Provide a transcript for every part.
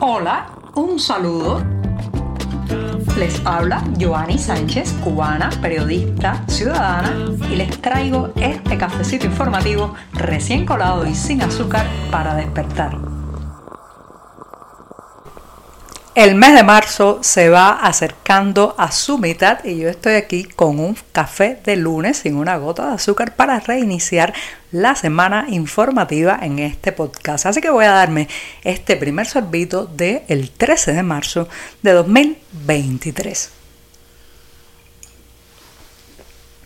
Hola, un saludo. Les habla Joanny Sánchez, cubana, periodista, ciudadana, y les traigo este cafecito informativo recién colado y sin azúcar para despertar. El mes de marzo se va acercando a su mitad y yo estoy aquí con un café de lunes sin una gota de azúcar para reiniciar la semana informativa en este podcast. Así que voy a darme este primer sorbito del 13 de marzo de 2023.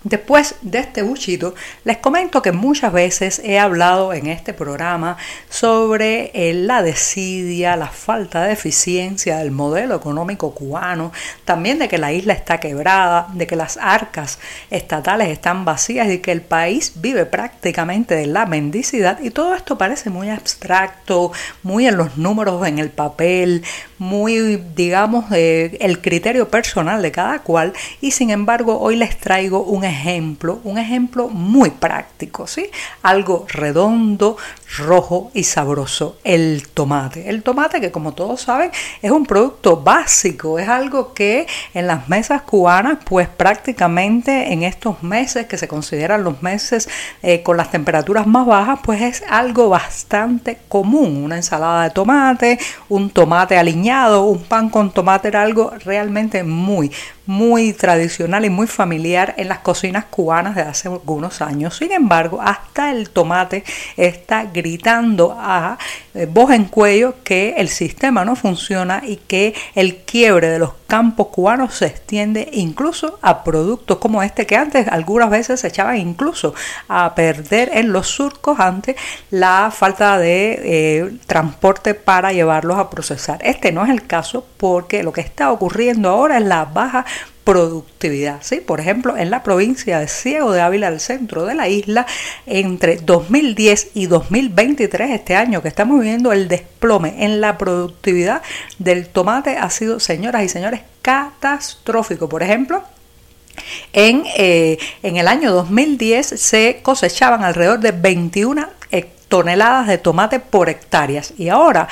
Después de este buchito, les comento que muchas veces he hablado en este programa sobre la desidia, la falta de eficiencia del modelo económico cubano, también de que la isla está quebrada, de que las arcas estatales están vacías y que el país vive prácticamente de la mendicidad. Y todo esto parece muy abstracto, muy en los números en el papel, muy digamos el criterio personal de cada cual y sin embargo hoy les traigo un ejemplo, un ejemplo muy práctico, ¿sí? Algo redondo, rojo y sabroso, el tomate. El tomate que como todos saben es un producto básico, es algo que en las mesas cubanas pues prácticamente en estos meses que se consideran los meses eh, con las temperaturas más bajas pues es algo bastante común. Una ensalada de tomate, un tomate aliñado, un pan con tomate era algo realmente muy muy tradicional y muy familiar en las cocinas cubanas de hace algunos años. Sin embargo, hasta el tomate está gritando a eh, voz en cuello que el sistema no funciona y que el quiebre de los campos cubanos se extiende incluso a productos como este que antes algunas veces se echaban incluso a perder en los surcos ante la falta de eh, transporte para llevarlos a procesar. Este no es el caso porque lo que está ocurriendo ahora es la baja productividad. ¿sí? Por ejemplo, en la provincia de Ciego de Ávila, al centro de la isla, entre 2010 y 2023, este año que estamos viviendo, el desplome en la productividad del tomate ha sido, señoras y señores, catastrófico. Por ejemplo, en, eh, en, el año 2010 se cosechaban alrededor de 21 toneladas de tomate por hectáreas y ahora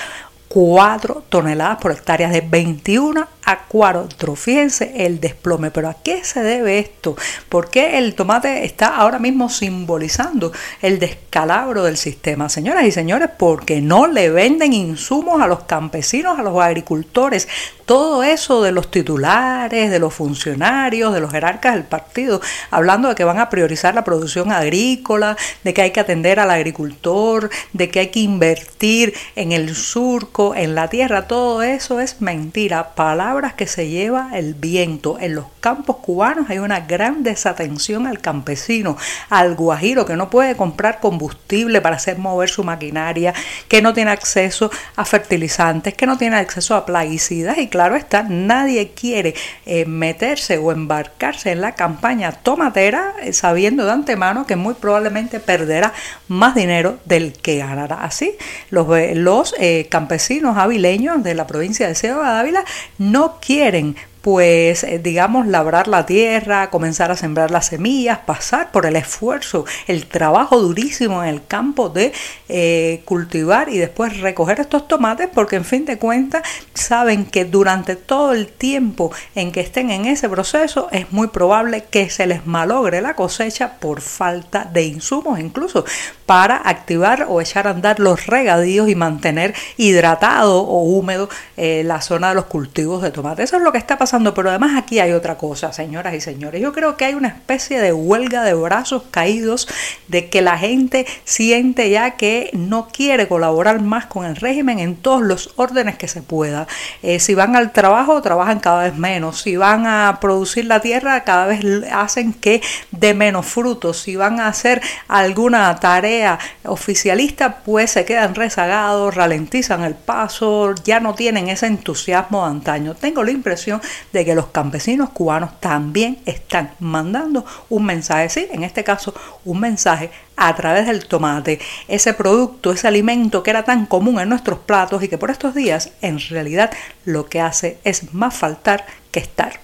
4 toneladas por hectárea de 21 a 4. Fíjense el desplome. Pero ¿a qué se debe esto? ¿Por qué el tomate está ahora mismo simbolizando el descalabro del sistema? Señoras y señores, porque no le venden insumos a los campesinos, a los agricultores. Todo eso de los titulares, de los funcionarios, de los jerarcas del partido, hablando de que van a priorizar la producción agrícola, de que hay que atender al agricultor, de que hay que invertir en el surco, en la tierra, todo eso es mentira. Que se lleva el viento. En los campos cubanos hay una gran desatención al campesino, al guajiro que no puede comprar combustible para hacer mover su maquinaria, que no tiene acceso a fertilizantes, que no tiene acceso a plaguicidas y claro está, nadie quiere eh, meterse o embarcarse en la campaña tomatera eh, sabiendo de antemano que muy probablemente perderá más dinero del que ganará. Así, los, los eh, campesinos avileños de la provincia de Ciudad Ávila no quieren pues eh, digamos labrar la tierra, comenzar a sembrar las semillas, pasar por el esfuerzo, el trabajo durísimo en el campo de eh, cultivar y después recoger estos tomates porque en fin de cuentas saben que durante todo el tiempo en que estén en ese proceso es muy probable que se les malogre la cosecha por falta de insumos incluso para activar o echar a andar los regadíos y mantener hidratado o húmedo eh, la zona de los cultivos de tomate. Eso es lo que está pasando pero además aquí hay otra cosa, señoras y señores. Yo creo que hay una especie de huelga de brazos caídos, de que la gente siente ya que no quiere colaborar más con el régimen en todos los órdenes que se pueda. Eh, si van al trabajo, trabajan cada vez menos. Si van a producir la tierra, cada vez hacen que de menos frutos. Si van a hacer alguna tarea oficialista, pues se quedan rezagados, ralentizan el paso, ya no tienen ese entusiasmo de antaño. Tengo la impresión de que los campesinos cubanos también están mandando un mensaje, sí, en este caso un mensaje a través del tomate, ese producto, ese alimento que era tan común en nuestros platos y que por estos días en realidad lo que hace es más faltar que estar.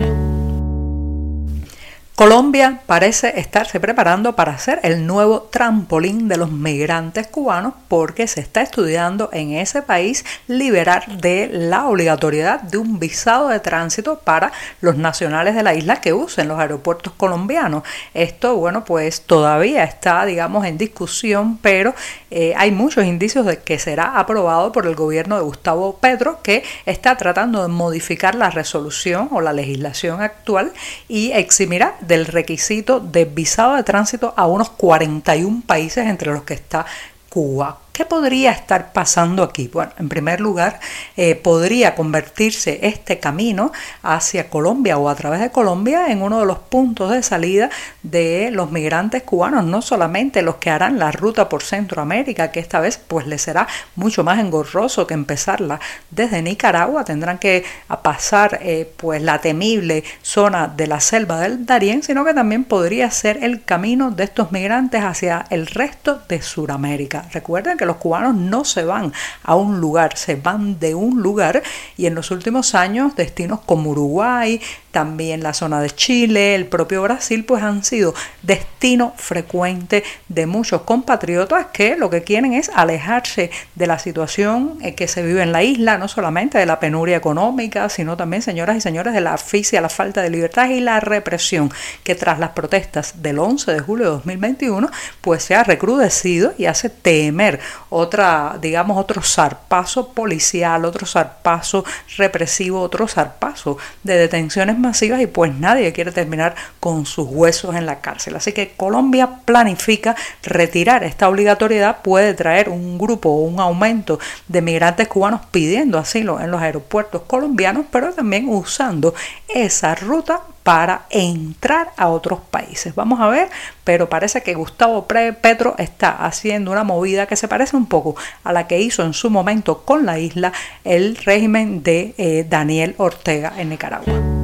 Colombia parece estarse preparando para ser el nuevo trampolín de los migrantes cubanos porque se está estudiando en ese país liberar de la obligatoriedad de un visado de tránsito para los nacionales de la isla que usen los aeropuertos colombianos. Esto, bueno, pues todavía está, digamos, en discusión, pero eh, hay muchos indicios de que será aprobado por el gobierno de Gustavo Petro que está tratando de modificar la resolución o la legislación actual y eximirá del requisito de visado de tránsito a unos 41 países entre los que está Cuba. ¿Qué podría estar pasando aquí? Bueno, en primer lugar, eh, podría convertirse este camino hacia Colombia o a través de Colombia en uno de los puntos de salida de los migrantes cubanos, no solamente los que harán la ruta por Centroamérica, que esta vez pues les será mucho más engorroso que empezarla desde Nicaragua, tendrán que pasar eh, pues la temible zona de la selva del Darién, sino que también podría ser el camino de estos migrantes hacia el resto de Sudamérica. Recuerden que los cubanos no se van a un lugar, se van de un lugar. Y en los últimos años destinos como Uruguay, también la zona de Chile, el propio Brasil, pues han sido destino frecuente de muchos compatriotas que lo que quieren es alejarse de la situación eh, que se vive en la isla, no solamente de la penuria económica, sino también, señoras y señores, de la asfixia, la falta de libertad y la represión que tras las protestas del 11 de julio de 2021, pues se ha recrudecido y hace temer otra, digamos, otro zarpazo policial, otro zarpazo represivo, otro zarpazo de detenciones masivas y pues nadie quiere terminar con sus huesos en la cárcel. Así que Colombia planifica retirar esta obligatoriedad, puede traer un grupo o un aumento de migrantes cubanos pidiendo asilo en los aeropuertos colombianos, pero también usando esa ruta para entrar a otros países. Vamos a ver, pero parece que Gustavo Petro está haciendo una movida que se parece un poco a la que hizo en su momento con la isla el régimen de eh, Daniel Ortega en Nicaragua.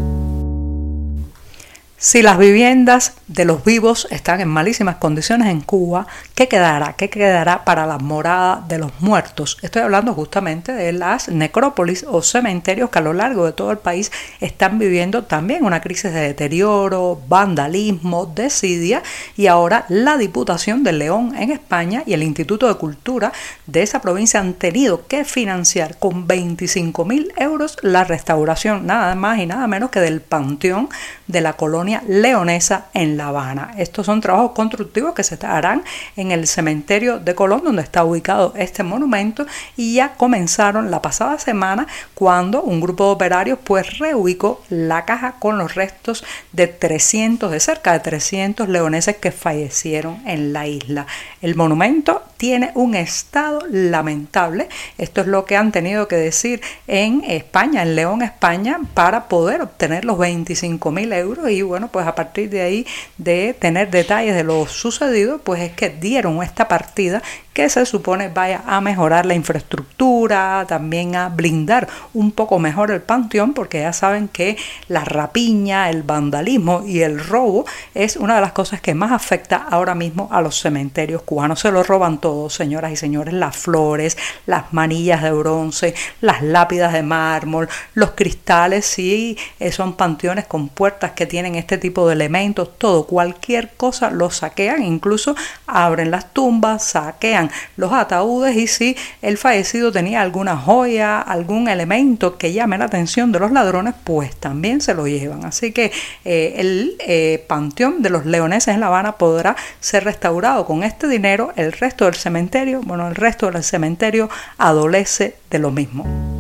Si las viviendas de los vivos están en malísimas condiciones en Cuba, ¿qué quedará? ¿Qué quedará para la morada de los muertos? Estoy hablando justamente de las necrópolis o cementerios que a lo largo de todo el país están viviendo también una crisis de deterioro, vandalismo, desidia y ahora la Diputación de León en España y el Instituto de Cultura de esa provincia han tenido que financiar con 25 mil euros la restauración nada más y nada menos que del panteón de la colonia leonesa en La Habana. Estos son trabajos constructivos que se harán en el cementerio de Colón, donde está ubicado este monumento, y ya comenzaron la pasada semana cuando un grupo de operarios pues reubicó la caja con los restos de 300, de cerca de 300 leoneses que fallecieron en la isla. El monumento tiene un estado lamentable. Esto es lo que han tenido que decir en España, en León, España, para poder obtener los 25 mil euros. Y bueno, pues a partir de ahí de tener detalles de lo sucedido, pues es que dieron esta partida que se supone vaya a mejorar la infraestructura, también a blindar un poco mejor el panteón, porque ya saben que la rapiña, el vandalismo y el robo es una de las cosas que más afecta ahora mismo a los cementerios cubanos. Se lo roban todos, señoras y señores, las flores, las manillas de bronce, las lápidas de mármol, los cristales, si son panteones con puertas que tienen este tipo de elementos, todo, cualquier cosa lo saquean, incluso abren las tumbas, saquean los ataúdes y si el fallecido tenía alguna joya, algún elemento que llame la atención de los ladrones, pues también se lo llevan. Así que eh, el eh, panteón de los leoneses en La Habana podrá ser restaurado con este dinero. El resto del cementerio, bueno, el resto del cementerio adolece de lo mismo.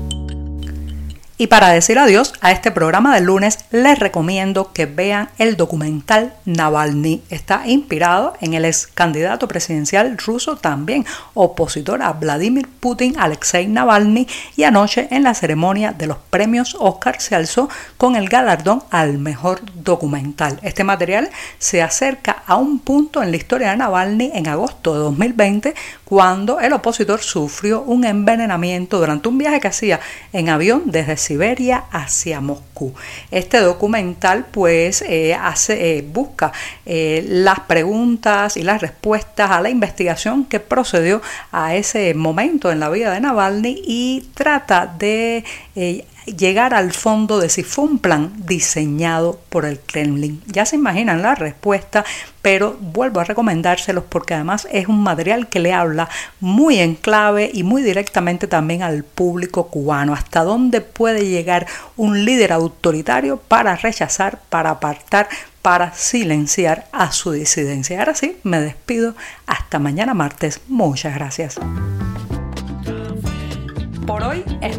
Y para decir adiós a este programa del lunes, les recomiendo que vean el documental Navalny. Está inspirado en el ex candidato presidencial ruso, también opositor a Vladimir Putin, Alexei Navalny, y anoche en la ceremonia de los premios Oscar se alzó con el galardón al mejor documental. Este material se acerca a un punto en la historia de Navalny en agosto de 2020, cuando el opositor sufrió un envenenamiento durante un viaje que hacía en avión desde Siberia hacia Moscú. Este documental pues eh, hace, eh, busca eh, las preguntas y las respuestas a la investigación que procedió a ese momento en la vida de Navalny y trata de llegar al fondo de si fue un plan diseñado por el Kremlin. Ya se imaginan la respuesta, pero vuelvo a recomendárselos porque además es un material que le habla muy en clave y muy directamente también al público cubano, hasta dónde puede llegar un líder autoritario para rechazar, para apartar, para silenciar a su disidencia. Ahora sí, me despido. Hasta mañana martes. Muchas gracias. Por hoy es.